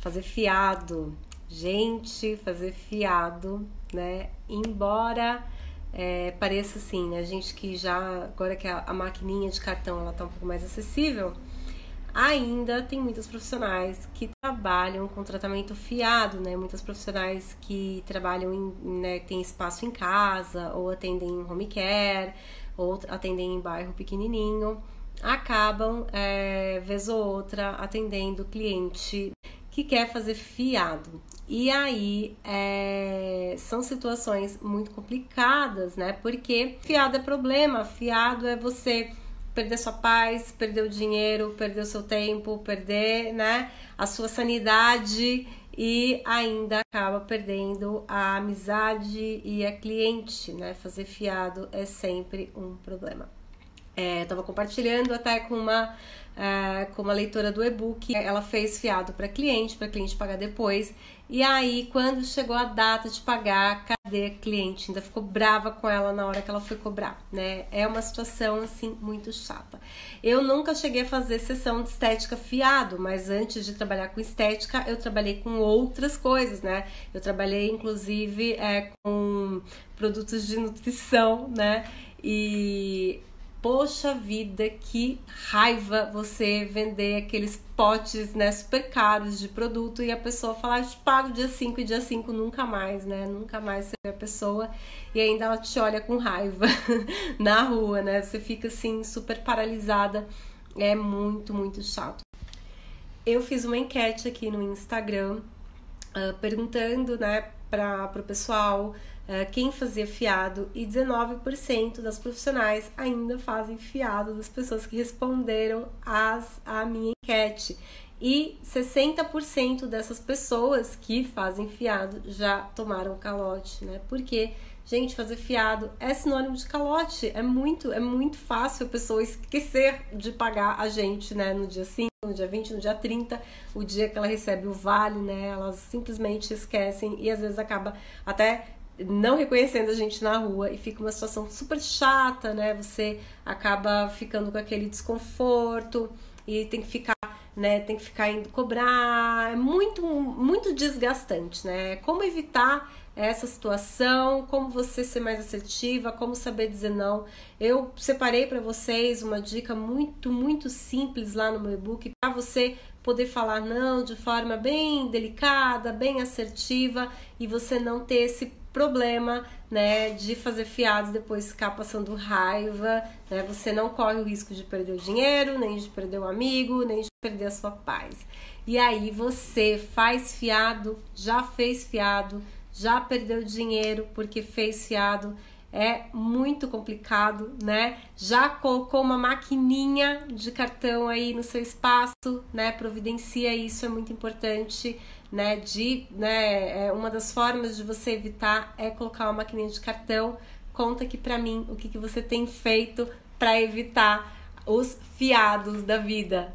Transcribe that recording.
fazer fiado. Gente, fazer fiado, né? Embora é, pareça assim, né? A gente que já, agora que a, a maquininha de cartão ela tá um pouco mais acessível, ainda tem muitos profissionais que trabalham com tratamento fiado, né? Muitas profissionais que trabalham em, né, tem espaço em casa, ou atendem em home care, ou atendem em bairro pequenininho, acabam, é, vez ou outra, atendendo cliente que quer fazer fiado. E aí é, são situações muito complicadas, né? Porque fiado é problema, fiado é você perder sua paz, perder o dinheiro, perder o seu tempo, perder, né, a sua sanidade e ainda acaba perdendo a amizade e a cliente, né? Fazer fiado é sempre um problema. É, eu tava compartilhando até com uma é, com uma leitora do e-book. Ela fez fiado para cliente, para cliente pagar depois. E aí, quando chegou a data de pagar, cadê a cliente? Ainda ficou brava com ela na hora que ela foi cobrar, né? É uma situação assim muito chata. Eu nunca cheguei a fazer sessão de estética fiado, mas antes de trabalhar com estética, eu trabalhei com outras coisas, né? Eu trabalhei inclusive é, com produtos de nutrição, né? E Poxa vida, que raiva você vender aqueles potes, né, super caros de produto e a pessoa falar, te pago dia 5 e dia 5 nunca mais, né? Nunca mais você vê a pessoa e ainda ela te olha com raiva na rua, né? Você fica assim super paralisada. É muito, muito chato. Eu fiz uma enquete aqui no Instagram uh, perguntando, né, para o pessoal quem fazia fiado e 19% das profissionais ainda fazem fiado das pessoas que responderam às, à minha enquete. E 60% dessas pessoas que fazem fiado já tomaram calote, né? Porque, gente, fazer fiado é sinônimo de calote. É muito, é muito fácil a pessoa esquecer de pagar a gente, né? No dia 5, no dia 20, no dia 30, o dia que ela recebe o vale, né? Elas simplesmente esquecem e às vezes acaba até não reconhecendo a gente na rua e fica uma situação super chata, né? Você acaba ficando com aquele desconforto e tem que ficar né? Tem que ficar indo cobrar, é muito, muito desgastante, né? Como evitar essa situação, como você ser mais assertiva, como saber dizer não. Eu separei para vocês uma dica muito, muito simples lá no meu e-book para você poder falar não de forma bem delicada, bem assertiva e você não ter esse problema, né, de fazer fiado depois ficar passando raiva, né? Você não corre o risco de perder o dinheiro, nem de perder o amigo, nem de perder a sua paz. E aí você faz fiado, já fez fiado, já perdeu dinheiro porque fez fiado, é muito complicado, né? Já colocou uma maquininha de cartão aí no seu espaço, né? Providencia isso, é muito importante né, de, né, é, uma das formas de você evitar é colocar uma maquininha de cartão. Conta aqui para mim o que, que você tem feito para evitar os fiados da vida.